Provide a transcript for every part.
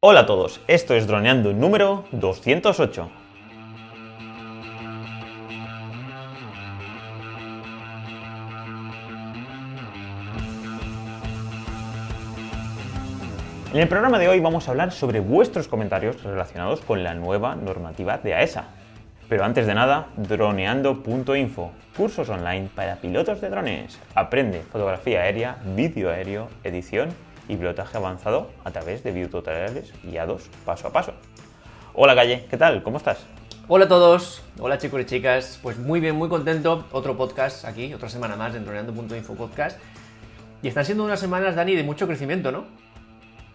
Hola a todos, esto es Droneando número 208. En el programa de hoy vamos a hablar sobre vuestros comentarios relacionados con la nueva normativa de AESA. Pero antes de nada, droneando.info, cursos online para pilotos de drones. Aprende fotografía aérea, vídeo aéreo, edición y pilotaje avanzado a través de videotutoriales guiados paso a paso. Hola Calle, ¿qué tal? ¿Cómo estás? Hola a todos, hola chicos y chicas, pues muy bien, muy contento, otro podcast aquí, otra semana más de Droneando.info podcast. Y están siendo unas semanas, Dani, de mucho crecimiento, ¿no?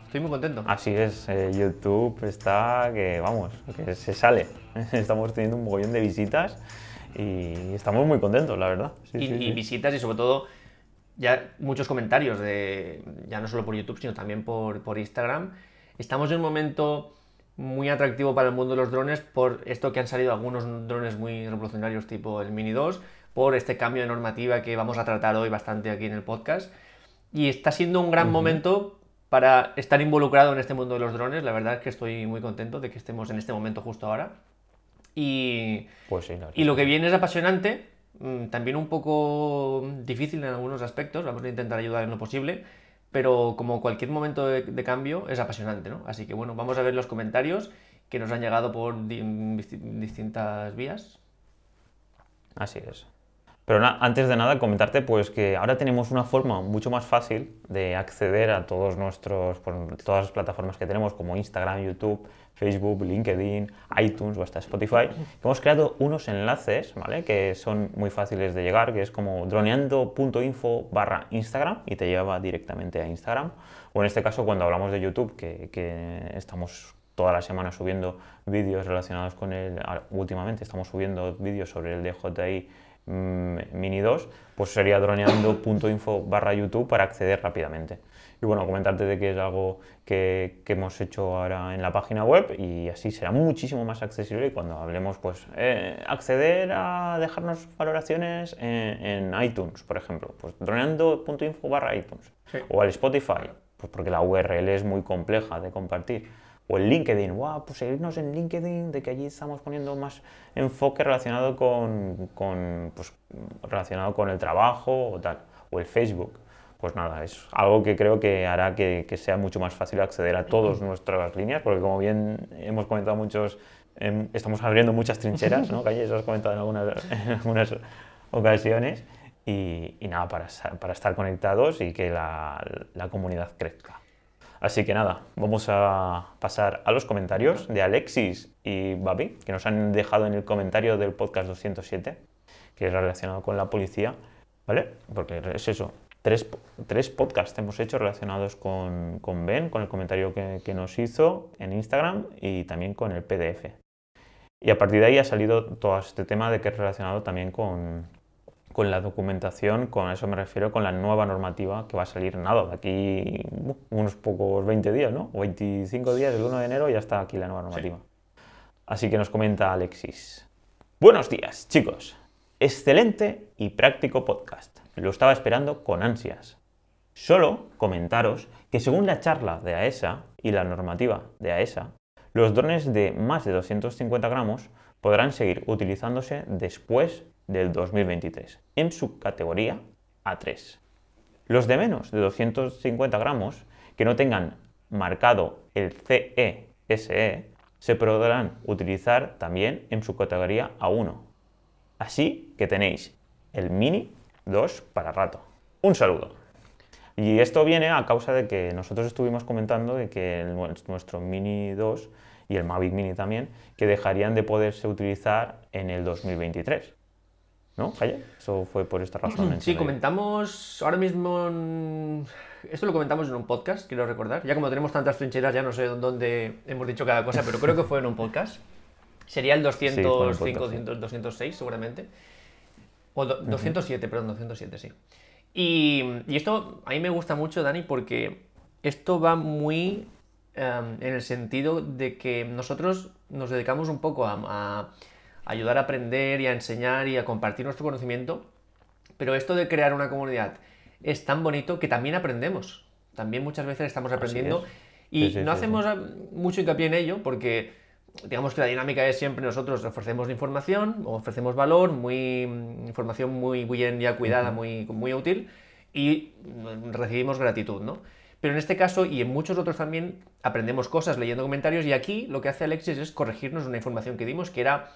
Estoy muy contento. Así es, eh, YouTube está que, vamos, que se sale. Estamos teniendo un mogollón de visitas y estamos muy contentos, la verdad. Sí, y, sí, y sí. visitas y sobre todo ya muchos comentarios de ya no solo por YouTube sino también por, por Instagram. Estamos en un momento muy atractivo para el mundo de los drones por esto que han salido algunos drones muy revolucionarios tipo el Mini 2, por este cambio de normativa que vamos a tratar hoy bastante aquí en el podcast. Y está siendo un gran momento para estar involucrado en este mundo de los drones. La verdad es que estoy muy contento de que estemos en este momento justo ahora. Y, Pues sí, verdad. y lo que viene es apasionante, también un poco difícil en algunos aspectos, vamos a intentar ayudar en lo posible, pero como cualquier momento de, cambio es apasionante, ¿no? Así que bueno, vamos a ver los comentarios que nos han llegado por di- disti- distintas vías. Así es. Pero antes de nada comentarte pues que ahora tenemos una forma mucho más fácil de acceder a todos nuestros por todas las plataformas que tenemos como Instagram, YouTube, Facebook, LinkedIn, iTunes o hasta Spotify. Hemos creado unos enlaces, ¿vale? Que son muy fáciles de llegar, que es como droneando.info barra Instagram y te lleva directamente a Instagram. O en este caso cuando hablamos de YouTube, que, estamos toda la semana subiendo vídeos relacionados con ah, Últimamente estamos subiendo vídeos sobre el DJI mm, Mini 2, pues sería droneando.info barra YouTube para acceder rápidamente. Y bueno, comentarte de que es algo que, que hemos hecho ahora en la página web y así será muchísimo más accesible y cuando hablemos, pues eh, acceder a dejarnos valoraciones en, en iTunes, por ejemplo, pues droneando.info barra iTunes Sí. o al Spotify, pues porque la URL es muy compleja de compartir. O el LinkedIn, wow, pues seguirnos en LinkedIn, de que allí estamos poniendo más enfoque relacionado con, con, pues, relacionado con el trabajo o tal. O el Facebook. Pues nada, es algo que creo que hará que, que sea mucho más fácil acceder a todas nuestras líneas, porque como bien hemos comentado muchos, em, estamos abriendo muchas trincheras, ¿no? Calle, eso has comentado en algunas, en algunas ocasiones. Y, y nada, para, para estar conectados y que la, la comunidad crezca. Así que nada, vamos a pasar a los comentarios de Alexis y Babi, que nos han dejado en el comentario del podcast 207, que es relacionado con la policía, ¿vale? Porque es eso, tres, tres podcasts hemos hecho relacionados con, con Ben, con el comentario que, que nos hizo en Instagram y también con el PDF. Y a partir de ahí ha salido todo este tema de que es relacionado también con, con la documentación, con eso me refiero con la nueva normativa que va a salir nada, de aquí unos pocos 20 días, ¿no? O 25 días, el 1 de enero ya está aquí la nueva normativa. Así que nos comenta Alexis. Buenos días, chicos. Excelente y práctico podcast. Lo estaba esperando con ansias. Solo comentaros que según la charla de AESA y la normativa de AESA, los drones de más de 250 gramos podrán seguir utilizándose después del 2023 en su categoría A3. Los de menos de 250 gramos que no tengan marcado el CESE se podrán utilizar también en su categoría A1. Así que tenéis el Mini 2 para rato. Un saludo. Y esto viene a causa de que nosotros estuvimos comentando de que el- nuestro Mini 2 y el Mavic Mini también, que dejarían de poderse utilizar en el 2023. ¿No, Calle? Eso fue por esta razón. Sí, comentamos ahora mismo. en- Esto lo comentamos en un podcast, quiero recordar. Ya como tenemos tantas trincheras, ya no sé dónde hemos dicho cada cosa, pero creo que fue en un podcast. Sería el fue en un 205, podcast, sí. 200, 206, seguramente. O do- 207, perdón, 207, sí. Y, y esto a mí me gusta mucho, Dani, porque esto va muy em, en el sentido de que nosotros nos dedicamos un poco a, a ayudar a aprender y a enseñar y a compartir nuestro conocimiento, pero esto de crear una comunidad es tan bonito que también aprendemos. También muchas veces estamos aprendiendo Y Sí, sí, no sí, hacemos mucho hincapié en ello porque digamos que la dinámica es siempre nosotros ofrecemos información, ofrecemos valor, muy información muy bien ya cuidada, muy, muy útil y recibimos gratitud, ¿no? Pero en este caso y en muchos otros también aprendemos cosas leyendo comentarios y aquí lo que hace Alexis es corregirnos una información que dimos que era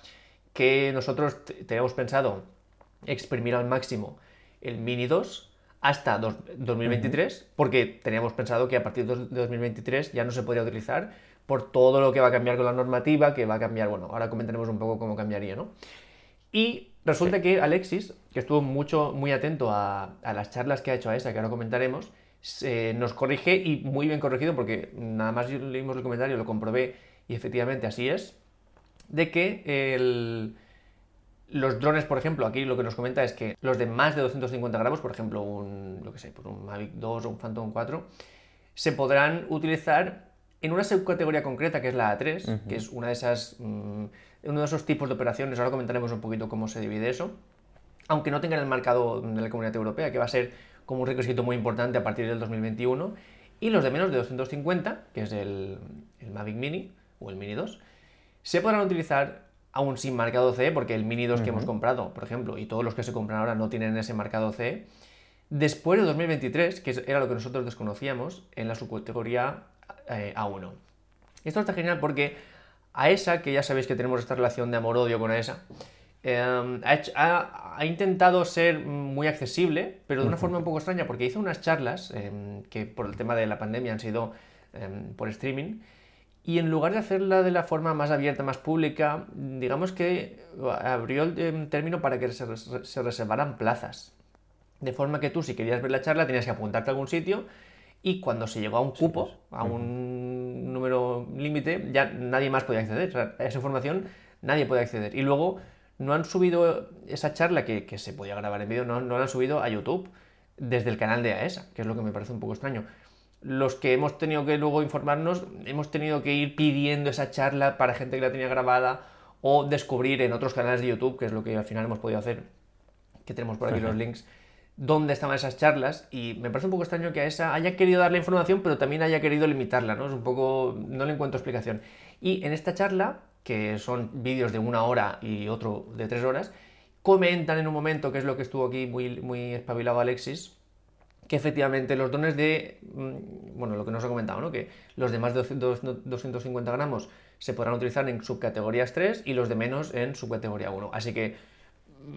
que nosotros te- teníamos pensado exprimir al máximo el Mini 2 hasta dos- 2023, porque teníamos pensado que a partir de dos- de 2023 ya no se podría utilizar por todo lo que va a cambiar con la normativa, que va a cambiar, bueno, ahora comentaremos un poco cómo cambiaría, ¿no? Y resulta que Alexis, que estuvo mucho, muy atento a, a las charlas que ha hecho a esa, que ahora comentaremos, nos corrige y muy bien corregido, porque nada más leímos el comentario, lo comprobé y efectivamente así es, de que el, los drones, por ejemplo, aquí lo que nos comenta es que los de más de 250 gramos, por ejemplo, un, lo que sé, pues un Mavic 2 o un Phantom 4, se podrán utilizar en una subcategoría concreta que es la A3, que es una de esas, mm, uno de esos tipos de operaciones. Ahora comentaremos un poquito cómo se divide eso. Aunque no tengan el marcado de la Comunidad Europea, que va a ser como un requisito muy importante a partir del 2021. Y los de menos de 250, que es el, el Mavic Mini o el Mini 2, se podrán utilizar aún sin marcado CE, porque el Mini 2 que hemos comprado, por ejemplo, y todos los que se compran ahora no tienen ese marcado CE, después de 2023, que era lo que nosotros desconocíamos, en la subcategoría eh, A1. Esto está genial porque AESA, que ya sabéis que tenemos esta relación de amor-odio con AESA, eh, ha, hecho- ha- ha intentado ser muy accesible, pero de una forma un poco extraña, porque hizo unas charlas eh, que por el tema de la pandemia han sido eh, por streaming, y en lugar de hacerla de la forma más abierta, más pública, digamos que abrió el eh, término para que se, se reservaran plazas. De forma que tú, si querías ver la charla, tenías que apuntarte a algún sitio y cuando se llegó a un cupo, a un número límite, ya nadie más podía acceder. O sea, a esa información nadie podía acceder. Y luego no han subido esa charla que, que se podía grabar en vídeo, no, no la han subido a YouTube desde el canal de AESA, que es lo que me parece un poco extraño. Los que hemos tenido que luego informarnos, hemos tenido que ir pidiendo esa charla para gente que la tenía grabada o descubrir en otros canales de YouTube, que es lo que al final hemos podido hacer, que tenemos por aquí los links, dónde estaban esas charlas y me parece un poco extraño que a esa haya querido darle información pero también haya querido limitarla, ¿no? Es un poco... no le encuentro explicación. Y en esta charla, que son vídeos de una hora y otro de tres horas, comentan en un momento, que es lo que estuvo aquí muy, muy espabilado Alexis, que efectivamente los dones de, mm, bueno, lo que nos ha comentado, ¿no? Que los de más de 200 250 gramos se podrán utilizar en subcategorías 3 y los de menos en subcategoría 1. Así que,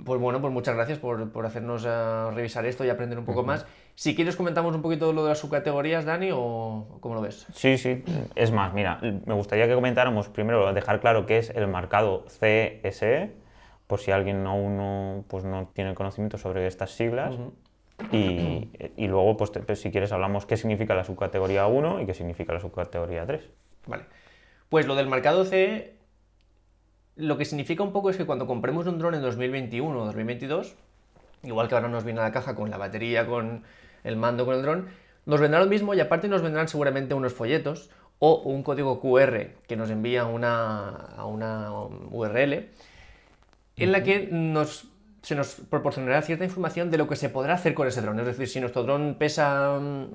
pues bueno, pues muchas gracias por, por hacernos eh, revisar esto y aprender un poco más. Si quieres comentamos un poquito lo de las subcategorías, Dani, o cómo lo ves. Sí, sí. Es más, mira, me gustaría que comentáramos primero, dejar claro qué es el marcado CSE, por si alguien aún no, pues no tiene conocimiento sobre estas siglas. y, y luego, pues, te- pues, si quieres, hablamos qué significa la subcategoría 1 y qué significa la subcategoría 3. Vale. Pues lo del marcado CE, lo que significa un poco es que cuando compremos un dron en 2021 o 2022, igual que ahora nos viene a la caja con la batería, con el mando, con el dron, nos vendrá lo mismo y aparte nos vendrán seguramente unos folletos o un código QR que nos envía una, a una URL en la que nos, se nos proporcionará cierta información de lo que se podrá hacer con ese dron. Es decir, si nuestro dron pesa mm,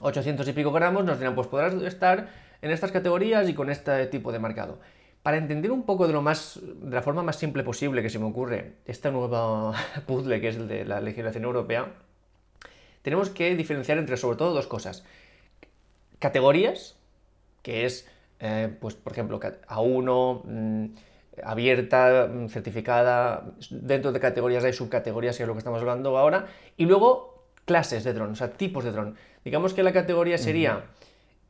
800 y pico gramos, nos dirán, pues podrás estar en estas categorías y con este tipo de marcado. Para entender un poco de lo más, de la forma más simple posible que se me ocurre este nuevo puzzle que es el de la legislación europea, tenemos que diferenciar entre sobre todo dos cosas. Categorías, que es, eh, pues por ejemplo, ca- A1, mm, abierta, mm, certificada, dentro de categorías hay subcategorías, que es lo que estamos hablando ahora, y luego clases de dron, o sea, tipos de dron. Digamos que la categoría sería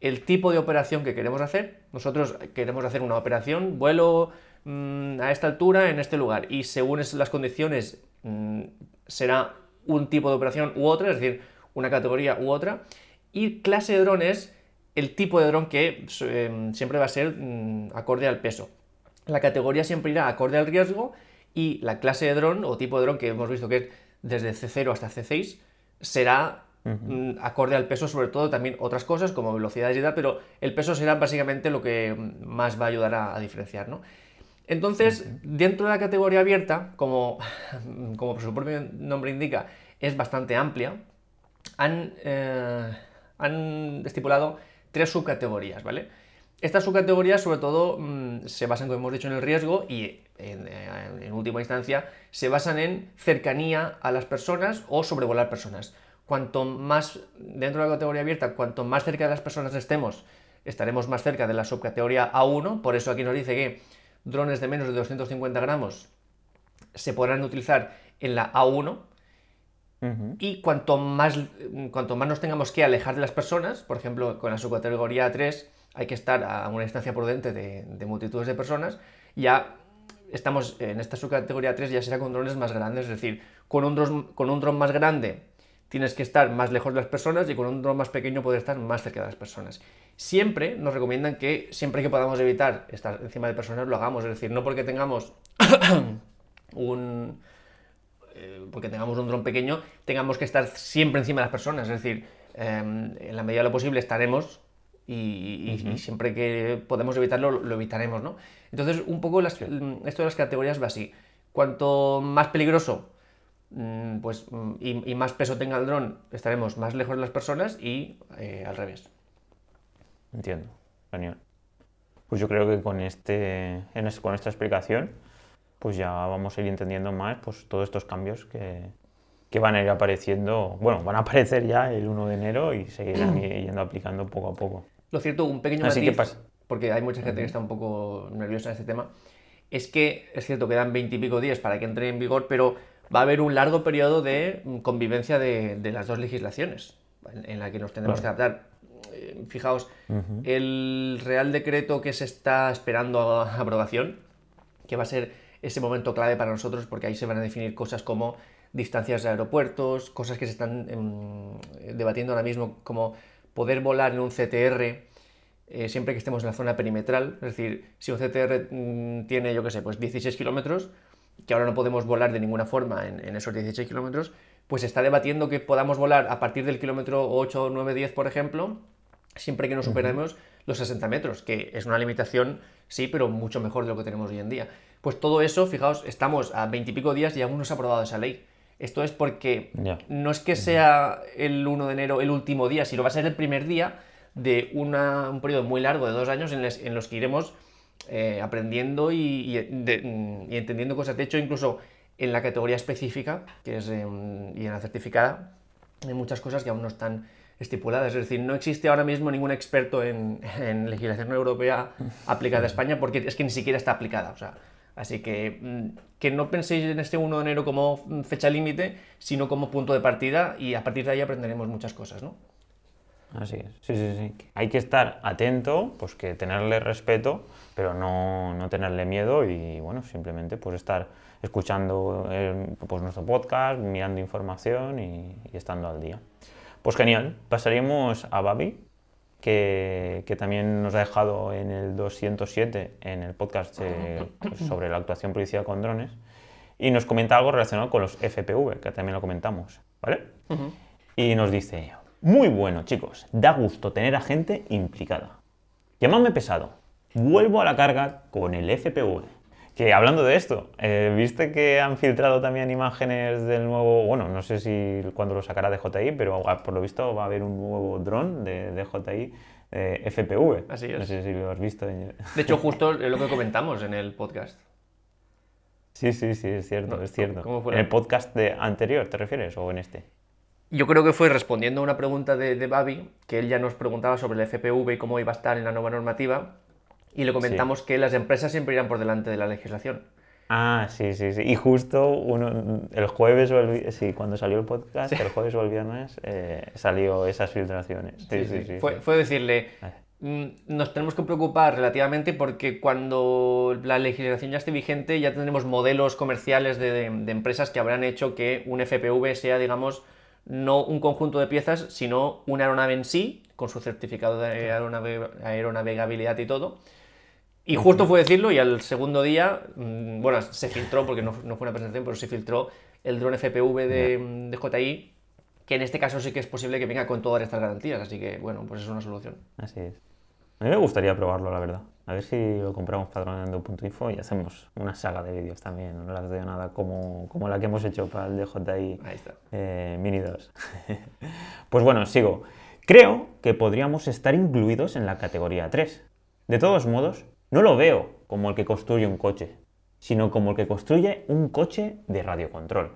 el tipo de operación que queremos hacer. Nosotros queremos hacer una operación, vuelo mm, a esta altura, en este lugar, y según las condiciones mm, será un tipo de operación u otra, es decir, una categoría u otra. Y clase de dron es el tipo de dron que eh, siempre va a ser mm, acorde al peso. La categoría siempre irá acorde al riesgo y la clase de dron o tipo de dron que hemos visto que es desde C0 hasta C6 será mm, acorde al peso, sobre todo también otras cosas como velocidades y tal, pero el peso será básicamente lo que mm, más va a ayudar a, a diferenciar, ¿no? Entonces, dentro de la categoría abierta, como, como su propio nombre indica, es bastante amplia, han, eh, han estipulado tres subcategorías, ¿vale? Estas subcategorías sobre todo mm, se basan, como hemos dicho, en el riesgo y en, en, última instancia se basan en cercanía a las personas o sobrevolar personas. Cuanto más dentro de la categoría abierta, cuanto más cerca de las personas estemos, estaremos más cerca de la subcategoría A1, por eso aquí nos dice que drones de menos de 250 gramos se podrán utilizar en la A1, y cuanto más, cuanto más nos tengamos que alejar de las personas, por ejemplo, con la subcategoría 3 hay que estar a una distancia prudente de, de multitudes de personas, ya estamos en esta subcategoría 3 ya será con drones más grandes, es decir, con un dron, con un dron más grande tienes que estar más lejos de las personas y con un dron más pequeño puedes estar más cerca de las personas. Siempre nos recomiendan que siempre que podamos evitar estar encima de personas lo hagamos, es decir, no porque tengamos un eh, porque tengamos un dron pequeño, tengamos que estar siempre encima de las personas. Es decir, em, en la medida de lo posible estaremos y, siempre que podemos evitarlo, lo evitaremos, ¿no? Entonces, un poco esto de las categorías va así. Cuanto más peligroso pues, mm, y, más peso tenga el dron, estaremos más lejos de las personas y eh, al revés. Entiendo, genial. Pues yo creo que con, este, con esta explicación pues ya vamos a ir entendiendo más pues, todos estos cambios que, que van a ir apareciendo, bueno, van a aparecer ya el 1 de enero y seguirán yendo aplicando poco a poco. Lo cierto, un pequeño matiz, porque hay mucha gente que está un poco nerviosa en este tema, es que es cierto que dan 20 y pico días para que entre en vigor, pero va a haber un largo periodo de convivencia de, de las dos legislaciones en, la que nos tendremos que adaptar. Eh, fijaos, el Real Decreto que se está esperando a aprobación, que va a ser ese momento clave para nosotros porque ahí se van a definir cosas como distancias de aeropuertos, cosas que se están em, debatiendo ahora mismo como poder volar en un CTR eh, siempre que estemos en la zona perimetral, es decir, si un CTR mm, tiene, yo qué sé, pues 16 kilómetros, que ahora no podemos volar de ninguna forma en, esos 16 kilómetros, pues se está debatiendo que podamos volar a partir del kilómetro 8, 9, 10, por ejemplo, siempre que no superemos los 60 metros, que es una limitación, sí, pero mucho mejor de lo que tenemos hoy en día. Pues todo eso, fijaos, estamos a 20 y pico días y aún no se ha aprobado esa ley. Esto es porque no es que sea el 1 de enero el último día, sino va a ser el primer día de un periodo muy largo de dos años en, los que iremos eh, aprendiendo y, entendiendo cosas. De hecho, incluso en la categoría específica, que es y en la certificada, hay muchas cosas que aún no están estipuladas. Es decir, no existe ahora mismo ningún experto en, legislación europea aplicada a España porque es que ni siquiera está aplicada. O sea, así que mm, que no penséis en este 1 de enero como fecha límite, sino como punto de partida y a partir de ahí aprenderemos muchas cosas, ¿no? Así es, sí, sí, sí. Hay que estar atento, pues que tenerle respeto, pero no, no tenerle miedo y bueno, simplemente pues estar escuchando eh, pues, nuestro podcast, mirando información y estando al día. Pues genial, pasaríamos a Babi, que, también nos ha dejado en el 207 en el podcast eh, sobre la actuación policial con drones y nos comenta algo relacionado con los FPV, que también lo comentamos, ¿vale? Y nos dice, muy bueno chicos, da gusto tener a gente implicada. Llamadme pesado, vuelvo a la carga con el FPV. Que hablando de esto, eh, ¿viste que han filtrado también imágenes del nuevo, bueno, no sé si cuando lo sacará de JI, pero por lo visto va a haber un nuevo dron de, de JI eh, FPV. Así es. No sé si lo has visto. De hecho, justo es lo que comentamos en el podcast. Sí, sí, sí, es cierto, es cierto. ¿En el podcast de anterior te refieres o en este? Yo creo que fue respondiendo a una pregunta de, de Babi, que él ya nos preguntaba sobre el FPV y cómo iba a estar en la nueva normativa, y le comentamos que las empresas siempre irán por delante de la legislación. Ah, sí, sí, sí. Y justo uno, el jueves o el, sí, cuando salió el podcast, el jueves o el viernes, eh, salió esas filtraciones. Sí, sí, sí. fue, fue, decirle, ah. mm, nos tenemos que preocupar relativamente porque cuando la legislación ya esté vigente ya tendremos modelos comerciales de, de empresas que habrán hecho que un FPV sea, digamos, no un conjunto de piezas, sino una aeronave en sí, con su certificado de aeronavegabilidad y todo, y justo fue decirlo y al segundo día, mm, bueno, se filtró, porque no, fue una presentación, pero se filtró el dron FPV de, de, JI, que en este caso sí que es posible que venga con todas estas garantías, así que bueno, pues es una solución. Así es. A mí me gustaría probarlo, la verdad. A ver si lo compramos patronando.info y hacemos una saga de vídeos también, no las de nada como, como la que hemos hecho para el DJI Ahí está. Eh, Mini 2. pues bueno, sigo Creo que podríamos estar incluidos en la categoría 3. De todos modos, no lo veo como el que construye un coche, sino como el que construye un coche de radiocontrol.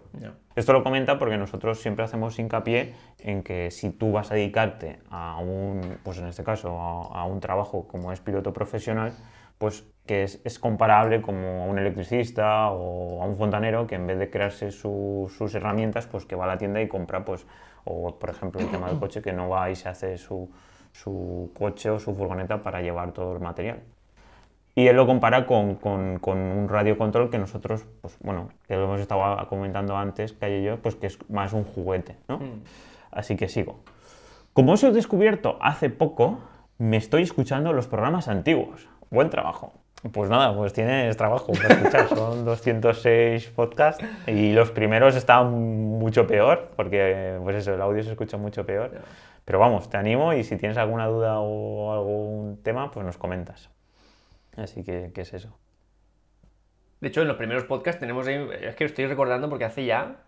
Esto lo comenta porque nosotros siempre hacemos hincapié en que si tú vas a dedicarte a un, pues en este caso, a, a un trabajo como es piloto profesional, pues que es, es comparable como a un electricista o a un fontanero que en vez de crearse su- sus herramientas, pues que va a la tienda y compra, pues, o por ejemplo el tema del coche, que no va y se hace su, su coche o su furgoneta para llevar todo el material. Y él lo compara con, con- con un radiocontrol que nosotros, pues bueno, que lo hemos estado comentando antes, Calle y yo, pues que es más un juguete, ¿no? Así que sigo. Como os he descubierto hace poco, me estoy escuchando los programas antiguos. Buen trabajo. Pues nada, pues tienes trabajo para escuchar. Son 206 podcasts y los primeros estaban mucho peor, porque pues eso, el audio se escucha mucho peor. Pero vamos, te animo y si tienes alguna duda o algún tema, pues nos comentas. Así que, ¿qué es eso? De hecho, en los primeros podcasts tenemos ahí, es que estoy recordando porque hace ya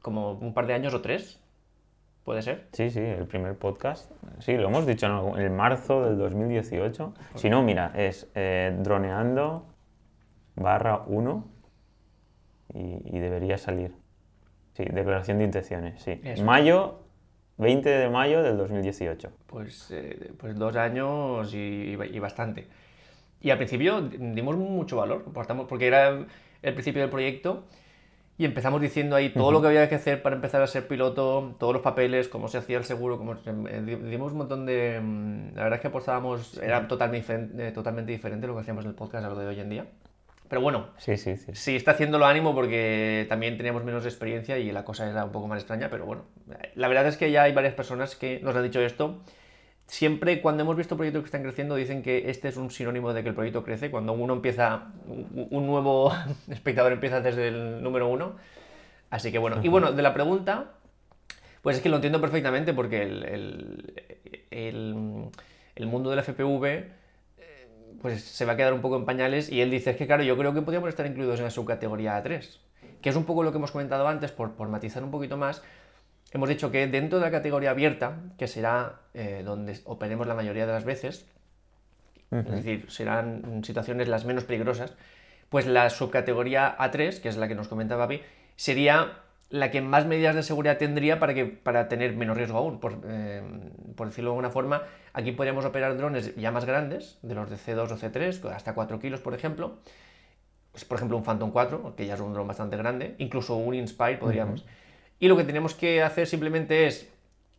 como un par de años o tres, puede ser. Sí, sí, el primer podcast. Sí, lo hemos dicho en en marzo del 2018. Si no, mira, es eh, droneando barra 1 y, y debería salir. Sí, declaración de intenciones, sí. Eso. Mayo, 20 de mayo del 2018. Pues, eh, pues dos años y, y bastante. Y al principio dimos mucho valor, porque era el principio del proyecto y empezamos diciendo ahí todo lo que había que hacer para empezar a ser piloto, todos los papeles, cómo se hacía el seguro, cómo eh, di- dimos un montón de... mm, La verdad es que apostábamos, era totalmente diferente, totalmente diferente lo que hacíamos en el podcast a lo de hoy en día. Pero bueno, Sí, sí, sí. Sí, está haciéndolo ánimo porque también teníamos menos experiencia y la cosa era un poco más extraña, pero bueno, la verdad es que ya hay varias personas que nos han dicho esto. Siempre cuando hemos visto proyectos que están creciendo dicen que este es un sinónimo de que el proyecto crece. Cuando uno empieza, un nuevo espectador empieza desde el número uno. Así que bueno, y bueno, de la pregunta, pues es que lo entiendo perfectamente porque el, el- el- el mundo del FPV pues se va a quedar un poco en pañales y él dice, es que claro, yo creo que podríamos estar incluidos en la subcategoría A3, que es un poco lo que hemos comentado antes, por, por matizar un poquito más, hemos dicho que dentro de la categoría abierta, que será eh, donde operemos la mayoría de las veces, es decir, serán situaciones las menos peligrosas, pues la subcategoría A3, que es la que nos comentaba Papi, sería la que más medidas de seguridad tendría para, que, para tener menos riesgo aún. Por, eh, por decirlo de alguna forma, aquí podríamos operar drones ya más grandes, de los de C2 o C3, hasta 4 kilos, por ejemplo. Pues, por ejemplo, un Phantom 4, que ya es un dron bastante grande, incluso un Inspire podríamos. Y lo que tenemos que hacer simplemente es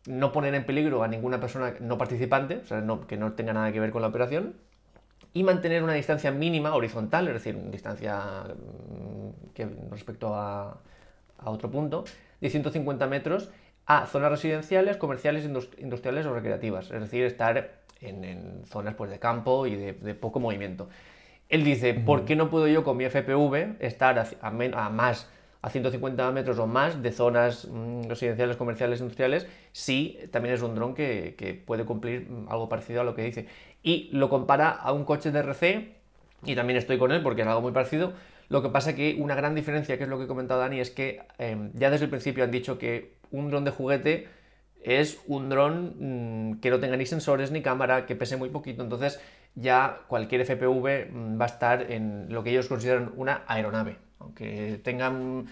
no poner en peligro a ninguna persona no participante, o sea, no- que no tenga nada que ver con la operación, y mantener una distancia mínima horizontal, es decir, una distancia mm, que respecto a, a otro punto, de 150 metros a zonas residenciales, comerciales, indus- industriales o recreativas, es decir, estar en, en zonas pues, de campo y de, de poco movimiento. Él dice, ¿por qué no puedo yo con mi FPV estar a, a men- a más, a 150 metros o más de zonas mm, residenciales, comerciales, industriales, si también es un dron que, que puede cumplir mm, algo parecido a lo que dice? Y lo compara a un coche de RC, y también estoy con él porque es algo muy parecido. Lo que pasa que una gran diferencia, que es lo que he comentado Dani, es que eh, ya desde el principio han dicho que un dron de juguete es un dron mm, que no tenga ni sensores ni cámara, que pese muy poquito. Entonces ya cualquier FPV va a estar en lo que ellos consideran una aeronave. Aunque tengan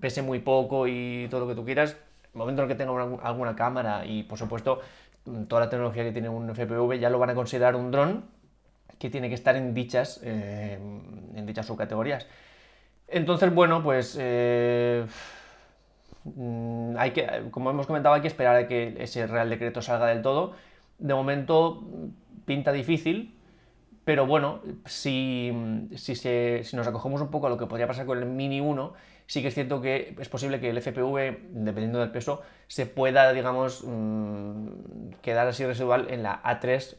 pese muy poco y todo lo que tú quieras, el momento en el que tenga una- alguna cámara y por supuesto toda la tecnología que tiene un FPV ya lo van a considerar un dron que tiene que estar en dichas, eh, en dichas subcategorías. Entonces, bueno, pues eh, hay que, como hemos comentado, hay que esperar a que ese Real Decreto salga del todo. De momento pinta difícil, pero bueno, si, si, se- si nos acogemos un poco a lo que podría pasar con el Mini 1, sí que es cierto que es posible que el FPV, dependiendo del peso, se pueda, digamos, mm, quedar así residual en la A3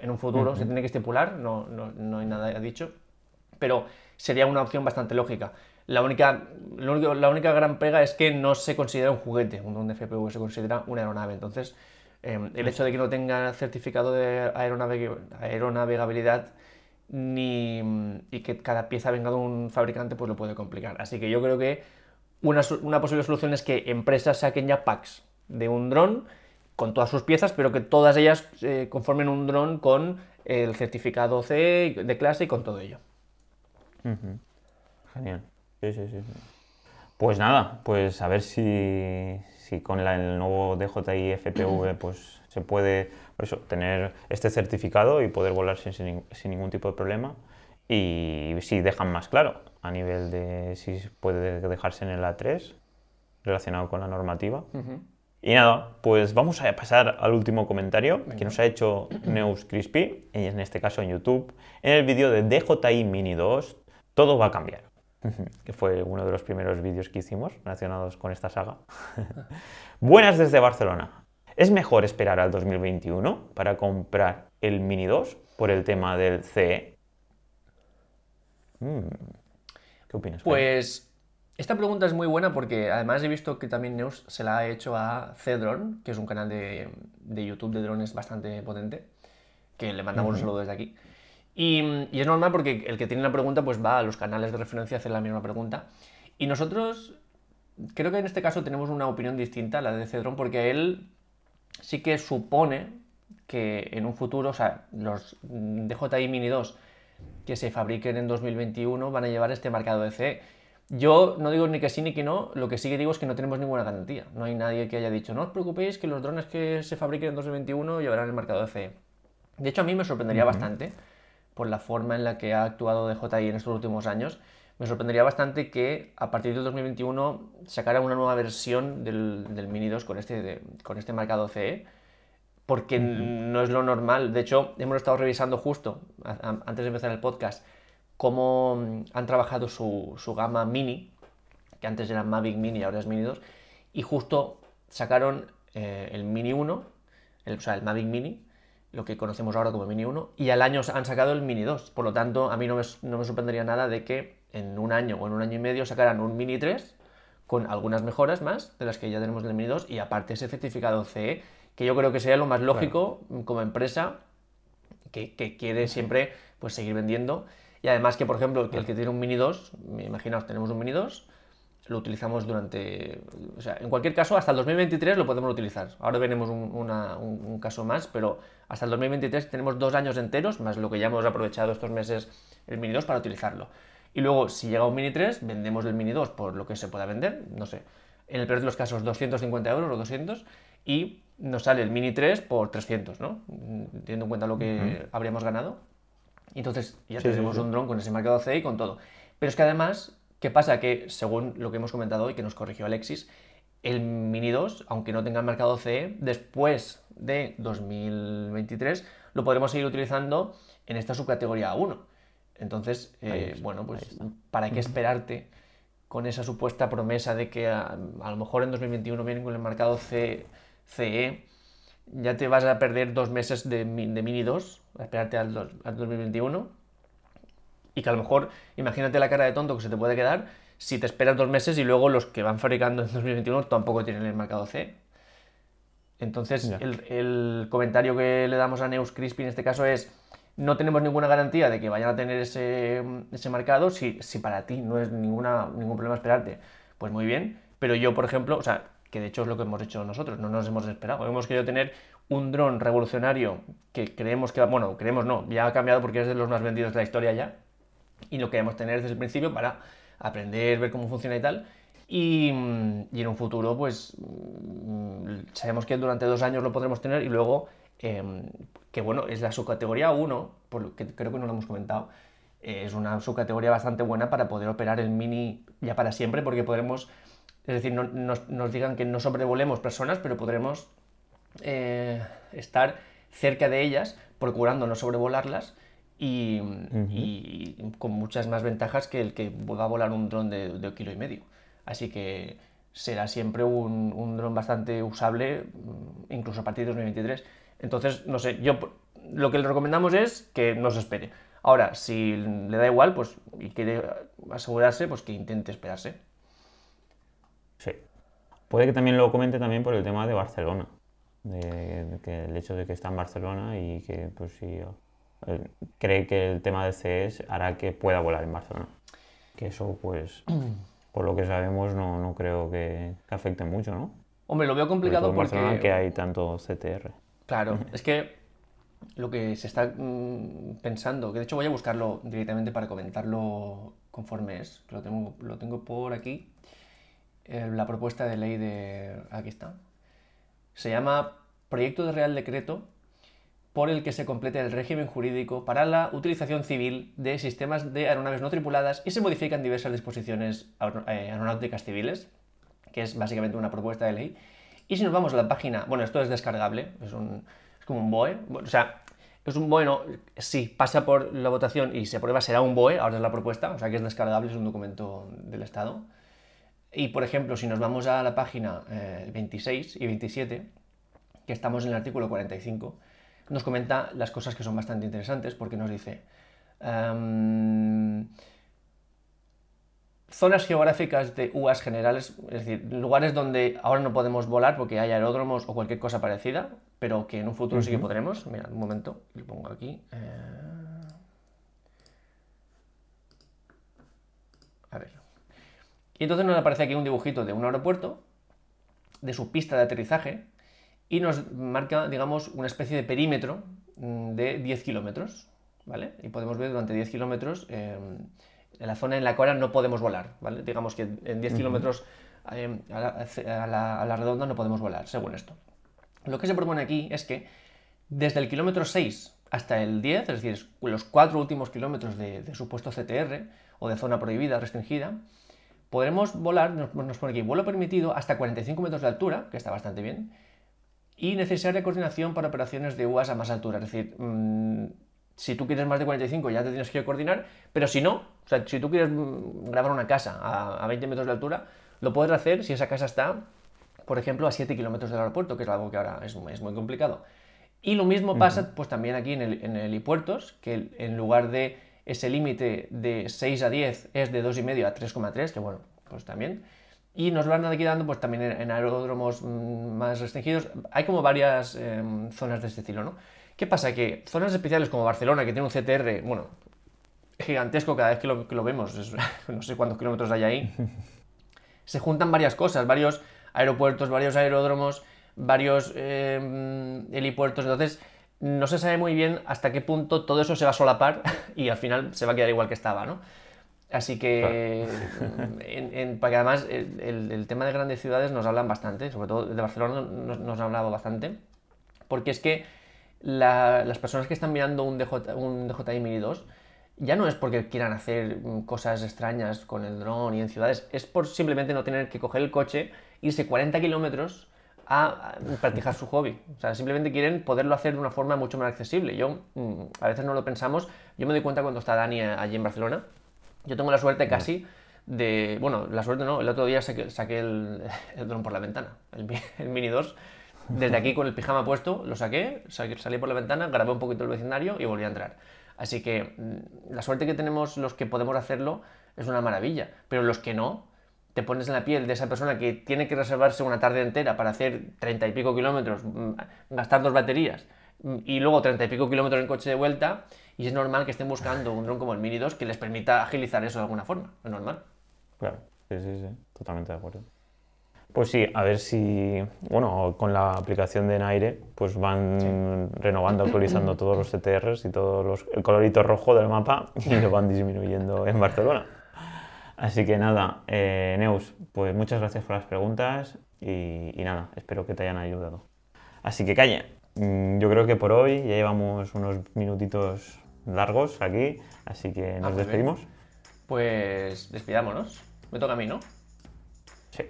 en un futuro. Se tiene que estipular, no, no, no hay nada dicho, pero sería una opción bastante lógica. La única, lo único- la única gran pega es que no se considera un juguete, un FPV se considera una aeronave. Entonces, eh, el hecho de que no tenga certificado de aeronave- aeronavegabilidad ni, y que cada pieza venga de un fabricante, pues lo puede complicar. Así que yo creo que una posible solución es que empresas saquen ya packs de un dron con todas sus piezas, pero que todas ellas eh, conformen un dron con el certificado C de clase y con todo ello. Genial. Sí, sí, sí. Pues nada, pues a ver si, si con el nuevo DJI FPV pues se puede eso, tener este certificado y poder volar sin, sin, ningún tipo de problema. Y si dejan más claro a nivel de si puede dejarse en el A3 relacionado con la normativa. Y nada, pues vamos a pasar al último comentario que nos ha hecho Neus Crispy, en este caso en YouTube, en el vídeo de DJI Mini 2, todo va a cambiar, que fue uno de los primeros vídeos que hicimos relacionados con esta saga. Buenas desde Barcelona. ¿Es mejor esperar al 2021 para comprar el Mini 2 por el tema del CE? Mm, ¿Qué opinas? Pues esta pregunta es muy buena porque además he visto que también Neus se la ha hecho a Cedron, que es un canal de, YouTube de drones bastante potente, que le mandamos un saludo desde aquí. Y, es normal porque el que tiene la pregunta pues va a los canales de referencia a hacer la misma pregunta. Y nosotros creo que en este caso tenemos una opinión distinta a la de Cedron porque él sí que supone que en un futuro, o sea, los DJI Mini 2 que se fabriquen en 2021 van a llevar este marcado de CE yo no digo ni que sí ni que no, lo que sí que digo es que no tenemos ninguna garantía. No hay nadie que haya dicho, no os preocupéis que los drones que se fabriquen en 2021 llevarán el marcado de CE. De hecho, a mí me sorprendería bastante, por la forma en la que ha actuado DJI en estos últimos años, me sorprendería bastante que a partir del 2021 sacara una nueva versión del, Mini 2 con este, con este marcado CE, porque no es lo normal. De hecho, hemos estado revisando justo, antes de empezar el podcast, cómo mm, han trabajado su, gama mini, que antes era Mavic Mini y ahora es Mini 2, y justo sacaron eh, el Mini 1, el, o sea, el Mavic Mini, lo que conocemos ahora como Mini 1, y al año han sacado el Mini 2. Por lo tanto, a mí no me, no me sorprendería nada de que en un año o en un año y medio sacaran un Mini 3 con algunas mejoras más de las que ya tenemos en el Mini 2 y aparte ese certificado CE, que yo creo que sería lo más lógico como empresa que, que, quiere siempre pues, seguir vendiendo. Y además que, por ejemplo, el que tiene un Mini 2, imaginaos, tenemos un Mini 2, lo utilizamos durante... O sea, en cualquier caso, hasta el 2023 lo podemos utilizar. Ahora veremos un, caso más, pero hasta el 2023 tenemos dos años enteros, más lo que ya hemos aprovechado estos meses el Mini 2 para utilizarlo. Y luego, si llega un Mini 3, vendemos el Mini 2 por lo que se pueda vender, no sé, en el peor de los casos 250 euros o 200, y nos sale el Mini 3 por 300, ¿no? Teniendo en cuenta lo que habríamos ganado. Entonces ya tenemos un dron con ese marcado C y con todo. Pero es que además, ¿qué pasa? Que según lo que hemos comentado hoy, que nos corrigió Alexis, el Mini 2, aunque no tenga el marcado CE, después de 2023 lo podremos seguir utilizando en esta subcategoría 1. Entonces, eh, bueno, pues ¿para qué esperarte con esa supuesta promesa de que a, lo mejor en 2021 vienen con el marcado CE? ya te vas a perder dos meses de, Mini 2, a esperarte al, 2021. Y que a lo mejor, imagínate la cara de tonto que se te puede quedar si te esperas dos meses y luego los que van fabricando en 2021 tampoco tienen el marcado C. Entonces, el, comentario que le damos a Neus Crispy en este caso es: no tenemos ninguna garantía de que vayan a tener ese, ese marcado. Si, si, para ti no es ninguna, ningún problema esperarte, pues muy bien. Pero yo, por ejemplo, o sea, que de hecho es lo que hemos hecho nosotros, no nos hemos esperado. Hemos querido tener un dron revolucionario que creemos que, bueno, creemos no, ya ha cambiado porque es de los más vendidos de la historia ya, y lo queremos tener desde el principio para aprender, ver cómo funciona y tal. Y, en un futuro, pues mm, sabemos que durante dos años lo podremos tener y luego, em, que bueno, es la subcategoría 1, por lo que creo que no lo hemos comentado, es una subcategoría bastante buena para poder operar el mini ya para siempre, porque podremos es decir, no, nos, digan que no sobrevolemos personas, pero podremos eh, estar cerca de ellas, procurando no sobrevolarlas y, con muchas más ventajas que el que va a volar un dron de, un kilo y medio. Así que será siempre un, un dron bastante usable, mm, incluso a partir de 2023. Entonces, no sé, yo lo que le recomendamos es que no se espere. Ahora, si le da igual, pues y quiere asegurarse, pues que intente esperarse. Sí. Puede que también lo comente también por el tema de Barcelona. De, que el hecho de que está en Barcelona y que pues sí eh, cree que el tema de CS hará que pueda volar en Barcelona. Que eso pues por lo que sabemos no, no creo que, afecte mucho, ¿no? Hombre, lo veo complicado en porque... Barcelona que hay tanto CTR. Claro, es que lo que se está mm, pensando, que de hecho voy a buscarlo directamente para comentarlo conforme es, lo tengo, lo tengo por aquí, eh, la propuesta de ley de... Aquí está. Se llama Proyecto de Real Decreto por el que se complete el régimen jurídico para la utilización civil de sistemas de aeronaves no tripuladas y se modifican diversas disposiciones eh, aeronáuticas civiles, que es básicamente una propuesta de ley. Y si nos vamos a la página, bueno, esto es descargable, es, un, es como un BOE, o sea, es un BOE, no, si pasa por la votación y se aprueba será un BOE, ahora es la propuesta, o sea que es descargable, es un documento del Estado. Y por ejemplo, si nos vamos a la página eh, 26 y 27, que estamos en el artículo 45, nos comenta las cosas que son bastante interesantes porque nos dice em, zonas geográficas de UAS generales, es decir, lugares donde ahora no podemos volar porque hay aeródromos o cualquier cosa parecida, pero que en un futuro sí que podremos. Mira, un momento, lo pongo aquí. eh, A ver. Y entonces nos aparece aquí un dibujito de un aeropuerto, de su pista de aterrizaje, y nos marca, digamos, una especie de perímetro mm, de 10 kilómetros, ¿vale? Y podemos ver durante 10 kilómetros eh, en la zona en la cual no podemos volar, ¿vale? Digamos que en 10 kilómetros eh, a, la, a la- a la redonda no podemos volar, según esto. Lo que se propone aquí es que desde el kilómetro 6 hasta el 10, es decir, los cuatro últimos kilómetros de, de supuesto CTR o de zona prohibida, restringida, podremos volar, nos, nos pone aquí, vuelo permitido hasta 45 metros de altura, que está bastante bien, y necesaria coordinación para operaciones de UAS a más altura. Es decir, mm, si tú quieres más de 45 ya te tienes que coordinar, pero si no, o sea, si tú quieres mm, grabar una casa a, a 20 metros de altura, lo puedes hacer si esa casa está, por ejemplo, a 7 kilómetros del aeropuerto, que es algo que ahora es, es muy complicado. Y lo mismo pasa pues también aquí en, el, en helipuertos, que en lugar de ese límite de 6 a 10 es de 2,5 a 3,3, que bueno, pues también. Y nos van aquí dando pues también en, aeródromos mm, más restringidos. Hay como varias em, zonas de este estilo, ¿no? ¿Qué pasa? Que zonas especiales como Barcelona, que tiene un CTR, bueno, gigantesco cada vez que lo, que lo vemos, es- no sé cuántos kilómetros hay ahí, se juntan varias cosas, varios aeropuertos, varios aeródromos, varios eh, helipuertos, entonces no se sabe muy bien hasta qué punto todo eso se va a solapar y al final se va a quedar igual que estaba, ¿no? Así que, en, en- porque además el, el- el tema de grandes ciudades nos hablan bastante, sobre todo de Barcelona nos, nos ha hablado bastante, porque es que la- las personas que están mirando un, DJ, un DJI Mini 2 ya no es porque quieran hacer mm, cosas extrañas con el dron y en ciudades, es por simplemente no tener que coger el coche, irse 40 kilómetros a, a practicar su hobby. O sea, simplemente quieren poderlo hacer de una forma mucho más accesible. Yo, mm, a veces no lo pensamos, yo me doy cuenta cuando está Dani eh, allí en Barcelona, yo tengo la suerte casi de. Bueno, la suerte no, el otro día saqué, saqué el, el dron por la ventana, el, el Mini 2. Desde aquí con el pijama puesto, lo saqué, saqué- salí por la ventana, grabé un poquito el vecindario y volví a entrar. Así que mm, la suerte que tenemos los que podemos hacerlo es una maravilla, pero los que no, te pones en la piel de esa persona que tiene que reservarse una tarde entera para hacer treinta y pico kilómetros, mm, gastar dos baterías mm, y luego treinta y pico kilómetros en coche de vuelta, y es normal que estén buscando un dron como el Mini 2 que les permita agilizar eso de alguna forma, es normal. Claro, sí, sí, sí, totalmente de acuerdo. Pues sí, a ver si, bueno, con la aplicación de Naire, pues van renovando, actualizando todos los CTRs y todos los, el colorito rojo del mapa y lo van disminuyendo en Barcelona. Así que nada, eh, Neus, pues muchas gracias por las preguntas y, y nada, espero que te hayan ayudado. Así que calle, mm, yo creo que por hoy ya llevamos unos minutitos largos aquí, así que Ah, nos bien. despedimos. Pues despidámonos. Me toca a mí, ¿no? Sí.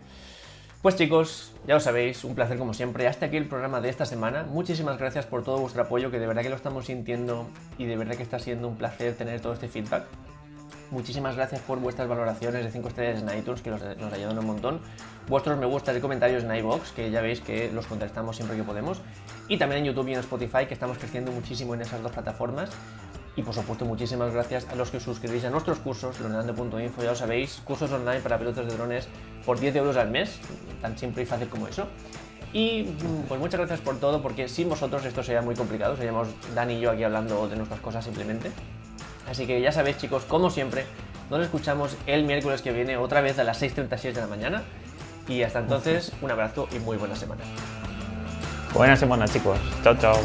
Pues chicos, ya os sabéis, un placer como siempre. Hasta aquí el programa de esta semana. Muchísimas gracias por todo vuestro apoyo, que de verdad que lo estamos sintiendo y de verdad que está siendo un placer tener todo este feedback. Muchísimas gracias por vuestras valoraciones de 5 estrellas en iTunes, que nos, nos ayudan un montón. Vuestros me gustas y comentarios en iBox, que ya veis que los contestamos siempre que podemos. Y también en YouTube y en Spotify, que estamos creciendo muchísimo en esas dos plataformas. Y por supuesto, muchísimas gracias a los que os suscribís a nuestros cursos, loneando.info, ya lo sabéis, cursos online para pilotos de drones por 10 euros al mes, tan simple y fácil como eso. Y mm, pues muchas gracias por todo, porque sin vosotros esto sería muy complicado, seríamos Dani y yo aquí hablando de nuestras cosas simplemente. Así que ya sabéis chicos, como siempre, nos escuchamos el miércoles que viene otra vez a las 6.36 de la mañana. Y hasta entonces, un abrazo y muy buena semana. Buena semana, chicos. Chao, chao.